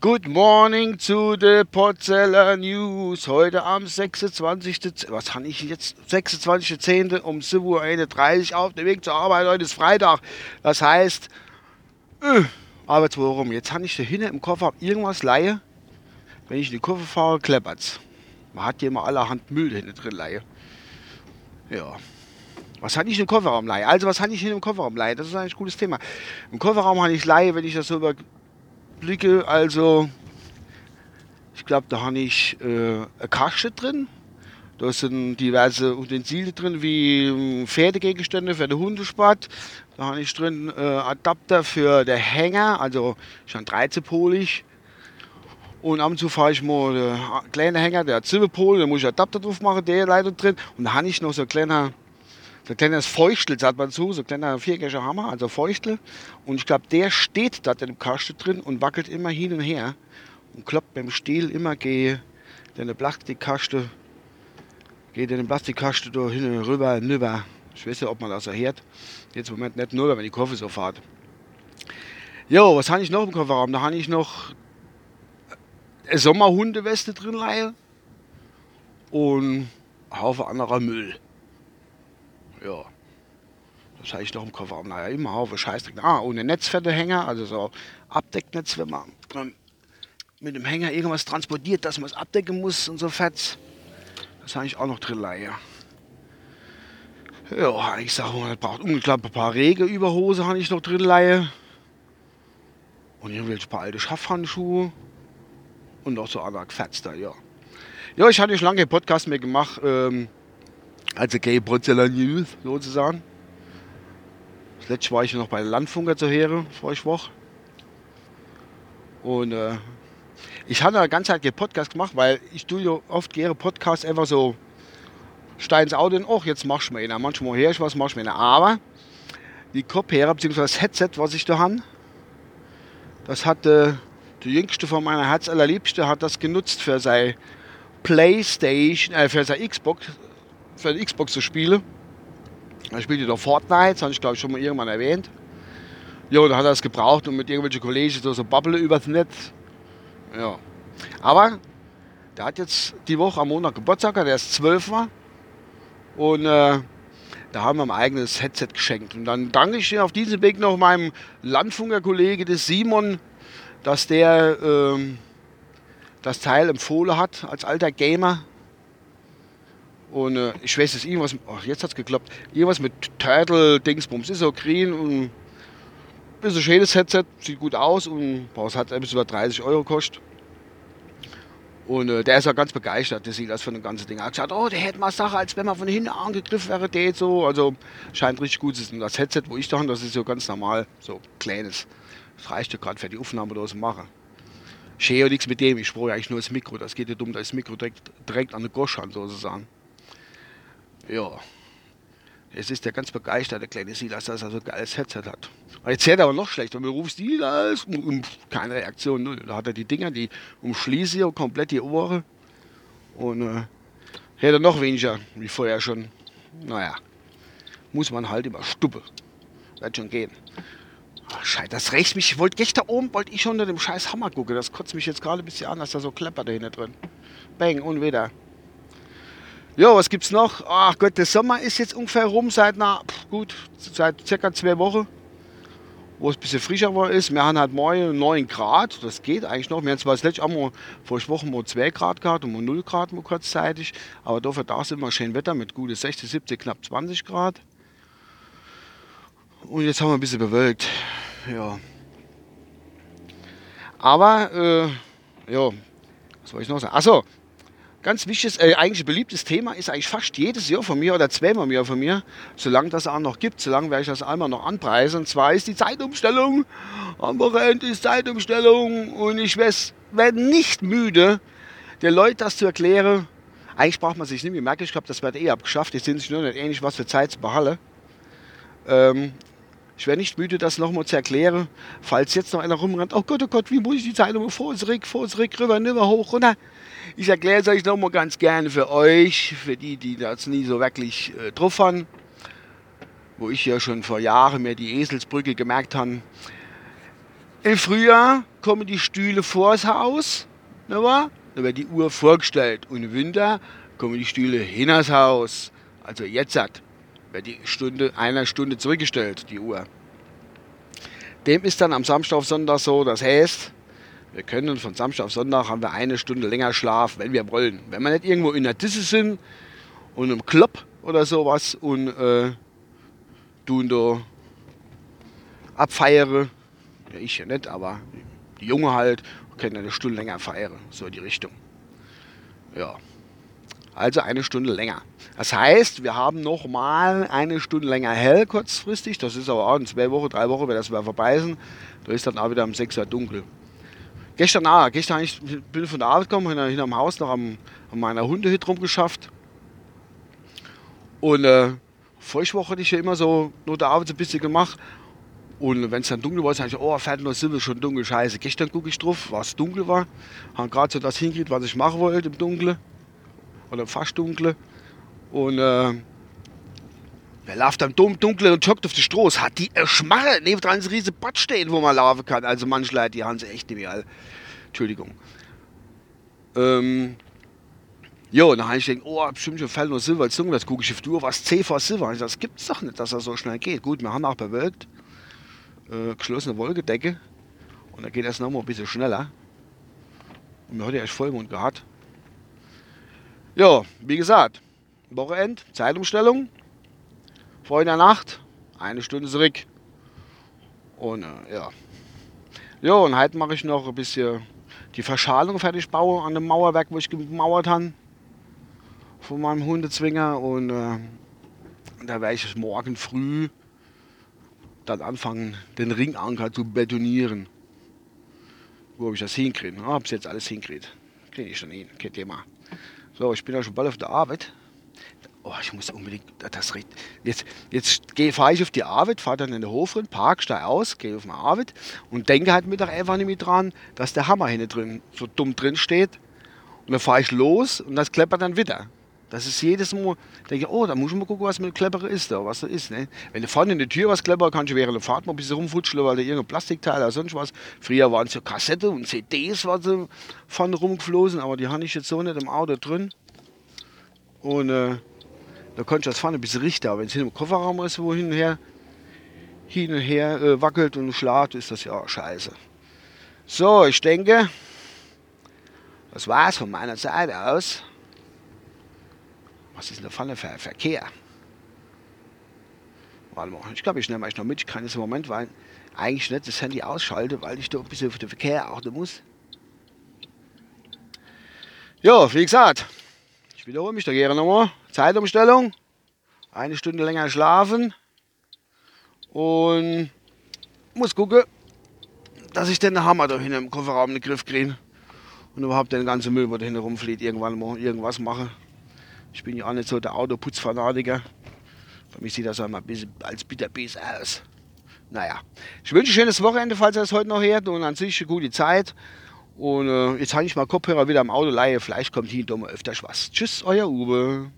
Good morning to the Potzeller News. Heute am 26. Was habe ich jetzt? 26.10. um 7.31 Uhr auf dem Weg zur Arbeit. Heute ist Freitag. Das heißt, äh, Arbeitswoche rum. Jetzt habe ich da hinten im Koffer irgendwas leihe. Wenn ich in die Kurve fahre, kleppert's. Man hat hier immer allerhand Müll hinten drin leihe. Ja. Was habe ich im Kofferraum leihe? Also, was habe ich in dem Kofferraum leihe? Das ist ein cooles Thema. Im Kofferraum habe ich leihe, wenn ich das so überblicke. Also, ich glaube, da habe ich äh, eine Kaste drin. Da sind diverse Utensilien drin, wie ähm, Pferdegegenstände für den Hundesport. Da habe ich drin äh, Adapter für den Hänger, also schon 13-polig. Und ab und zu fahre ich mal den kleinen Hänger, der hat 7 Pole, da muss ich Adapter drauf machen, der leider drin. Und da habe ich noch so ein kleiner so ein kleines Feuchtel, sagt man zu, so ein kleiner viereckiger Hammer, also Feuchtel. Und ich glaube, der steht da in dem Kasten drin und wackelt immer hin und her und kloppt beim Stiel immer gegen den Plastikkasten, geht in den Plastikkasten da hin und rüber, nüber. Ich weiß nicht, ob man das so hört. Jetzt im Moment nicht nur, wenn die Kurve so fährt. Jo, was habe ich noch im Kofferraum? Da habe ich noch eine Sommerhundeweste drin leihe und ein Haufen anderer Müll. Ja. Das habe ich noch im Kofferraum. Naja, immer Haufen Scheißdreck. Ah, ohne Netzfettehänger, also so Abdecknetz, wenn man mit dem Hänger irgendwas transportiert, dass man es abdecken muss und so Fett. Das habe ich auch noch drin leihe. Ja, ich sage mal, braucht unglaublich ein paar Regeüberhose habe ich noch drin leihe. Und irgendwelche paar alte Schaffhandschuhe. Und auch so andere Fetster, ja. Ja, ich hatte schon lange Podcast mehr gemacht. Ähm, also Gay Brotzeller News sozusagen. Das letzte war ich noch bei Landfunker zu hören, vor ich Woche. Und äh, ich habe eine ganze Zeit Podcast gemacht, weil ich tue oft gerne Podcasts einfach so steins Auto und ach, jetzt machst du mir einer. Manchmal höre ich was, machst du mir einer. Aber die Kopfhörer bzw. das Headset, was ich da habe, das hat äh, der jüngste von meiner Herz allerliebste hat das genutzt für sein Playstation, äh, für sein Xbox, für die Xbox zu spielen. Er spielte doch Fortnite, das habe ich glaube ich schon mal irgendwann erwähnt. Ja, da hat er es gebraucht und mit irgendwelchen Kollegen so, so Bubble übers Netz. Ja. Aber der hat jetzt die Woche am Montag Geburtstag, der ist 12 war. Und äh, da haben wir ein eigenes Headset geschenkt. Und dann danke ich auf diesem Weg noch meinem Landfunker-Kollege, des Simon, dass der ähm, das Teil empfohlen hat als alter Gamer. Und äh, ich weiß, es irgendwas, ach, jetzt hat es geklappt, irgendwas mit Turtle-Dingsbums. Ist so grün und ist ein schönes Headset, sieht gut aus und boah, es hat etwas über 30 Euro gekostet. Und äh, der ist ja ganz begeistert, der sieht das von dem ganzen Ding. Er hat gesagt, oh, der hätte mal Sache, als wenn man von hinten angegriffen wäre, der so. Also scheint richtig gut zu sein. Das Headset, wo ich da habe, das ist so ganz normal, so kleines. Das reicht ja gerade für die Aufnahme, die ich mache. Ich ja nichts mit dem, ich brauche eigentlich nur das Mikro. Das geht ja dumm, das Mikro direkt, direkt an der Gosch an, sozusagen. Ja. Es ist der ganz begeistert, der kleine Silas, dass er so ein geiles Headset hat. Und jetzt hört er aber noch schlechter. Du rufst Silas, keine Reaktion, null. Da hat er die Dinger, die umschließen hier komplett die Ohren. Und äh, er noch weniger, wie vorher schon. Naja, muss man halt immer stuppe. Wird schon gehen. Scheiße, das rächt mich. Ich wollte gestern oben, wollte ich unter dem scheiß Hammer gucken. Das kotzt mich jetzt gerade ein bisschen an, dass da so kleppert da hinten drin. Bang, und wieder. Ja, was gibt's noch? Ach Gott, der Sommer ist jetzt ungefähr rum seit na, gut, seit circa zwei Wochen, wo es ein bisschen frischer war ist. Wir haben halt morgen 9 Grad, das geht eigentlich noch. Wir haben zwar das letzte Mal vor Wochen mal 2 Grad gehabt und mal 0 Grad mal kurzzeitig, aber dafür da ist immer schön Wetter mit gute 60, 70, knapp 20 Grad. Und jetzt haben wir ein bisschen bewölkt. Ja. Aber, äh, ja, was soll ich noch sagen? Achso, ganz wichtiges, äh, eigentlich beliebtes Thema ist eigentlich fast jedes Jahr von mir oder zweimal im Jahr von mir, solange das auch noch gibt, solange werde ich das einmal noch anpreisen. Und zwar ist die Zeitumstellung. Am Wochenende ist Zeitumstellung und ich werde nicht müde, den Leuten das zu erklären. Eigentlich braucht man sich nicht mehr merken, ich glaube, das wird eh abgeschafft. Jetzt sind sich nur nicht ähnlich, was für Zeit zu behalten. Ähm, ich werde nicht müde, das nochmal zu erklären, falls jetzt noch einer rumrennt, oh Gott, oh Gott, wie muss ich die Zeitung vor, zurück, vor, zurück, rüber, rüber, hoch, runter. Ich erkläre es euch nochmal ganz gerne für euch, für die, die das nie so wirklich äh, drauf haben. wo ich ja schon vor Jahren mir die Eselsbrücke gemerkt habe. Im Frühjahr kommen die Stühle vors Haus, ne wahr? da wird die Uhr vorgestellt. Und im Winter kommen die Stühle hinters Haus. Also jetzt hat, wird die Stunde, einer Stunde zurückgestellt, die Uhr. Dem ist dann am Samstag auf Sonntag so, das heißt, wir können von Samstag auf Sonntag haben wir eine Stunde länger Schlaf, wenn wir wollen. Wenn wir nicht irgendwo in der Disse sind und im Club oder sowas und äh, tun da abfeiere. Ja, ich ja nicht, aber die Junge halt können eine Stunde länger feiern, so die Richtung. Ja, also eine Stunde länger. Das heißt, wir haben noch mal eine Stunde länger hell kurzfristig. Das ist aber auch in zwei Wochen, drei Wochen, wenn das wieder vorbei ist. Da ist dann auch wieder um 6 Uhr dunkel. Gestern auch. Gestern ich bin ich von der Arbeit gekommen, hinter, hinterm Haus noch am, an meiner Hundehütte rumgeschafft. Und äh, Feuchtwoche hatte ich ja immer so nur der Arbeit ein bisschen gemacht. Und wenn es dann dunkel war, sage ich, oh, fährt noch Silber schon dunkel, scheiße. Gestern gucke ich drauf, was dunkel war. Haben gerade so das hingekriegt, was ich machen wollte im Dunkeln. Oder fast Dunkle. Und äh, wer läuft am Dunkeln und joggt auf die Straße, hat die Schmarre neben dran ein riesen Bad stehen, wo man laufen kann. Also manche Leute, die haben sie echt nicht mehr. Entschuldigung. Ähm, und dann habe ich gedacht, oh, bestimmt schon fällt noch Silber als. Jetzt gucke ich auf die Uhr, was C vor Silber. Ich das gibt es doch nicht, dass das so schnell geht. Gut, wir haben auch bewölkt. Äh, geschlossene Wolkedecke. Und dann geht das nochmal ein bisschen schneller. Und wir haben ja echt Vollmond gehabt. Ja, wie gesagt, Wochenend, Zeitumstellung. Vor in der Nacht, eine Stunde zurück. Und äh, ja. Ja, und heute mache ich noch ein bisschen die Verschalung fertig bauen an dem Mauerwerk, wo ich gemauert habe. Von meinem Hundezwinger. Und äh, da werde ich morgen früh dann anfangen, den Ringanker zu betonieren. Wo habe ich das hinkriege? Ah, habe ich jetzt alles hinkriegt. Kriege ich schon hin, kein Thema. So, ich bin ja schon bald auf der Arbeit. Oh, ich muss unbedingt das reden. Jetzt, jetzt fahre ich auf die Arbeit, fahre dann in den Hof rein, park, steige aus, gehe auf meine Arbeit und denke halt Mittag einfach nicht mehr dran, dass der Hammer hinten drin so dumm drin steht. Und dann fahre ich los und das kleppert dann wieder. Das ist jedes Mal, denke ich, oh, da muss ich mal gucken, was mit Klepperer ist, da, was da ist. Ne? Wenn du vorne in der Tür was kleppert, kannst du während der Fahrt mal ein bisschen rumfutscheln, weil da irgendein Plastikteil oder sonst was. Früher waren es ja Kassette und CDs, was vorne rumgeflogen, aber die habe ich jetzt so nicht im Auto drin. Und äh, da konnte ich das vorne ein bisschen richten, aber wenn es hin im Kofferraum ist, wo hin und her, hin und her äh, wackelt und schlagt, ist das ja scheiße. So, ich denke, das war's von meiner Seite aus. Was ist denn da vorne für Verkehr? Warte mal, ich glaube, ich nehme euch noch mit. Ich kann jetzt im Moment weil eigentlich nicht das Handy ausschalten, weil ich da ein bisschen auf den Verkehr achten muss. Ja, wie gesagt, ich wiederhole mich da gerne nochmal. Zeitumstellung. Eine Stunde länger schlafen. Und muss gucken, dass ich den Hammer da hinten im Kofferraum in den Griff kriege. Und überhaupt den ganzen Müll, der da hinten rumfliegt, irgendwann mal irgendwas mache. Ich bin ja auch nicht so der Autoputzfanatiker. Für mich sieht das auch mal ein bisschen als bitterbies aus. Naja, ich wünsche ein schönes Wochenende, falls ihr es heute noch hört und an sich eine gute Zeit. Und äh, jetzt habe ich mal Kopfhörer wieder im Auto leihe. Vielleicht kommt hier doch mal öfters was. Tschüss, euer Uwe.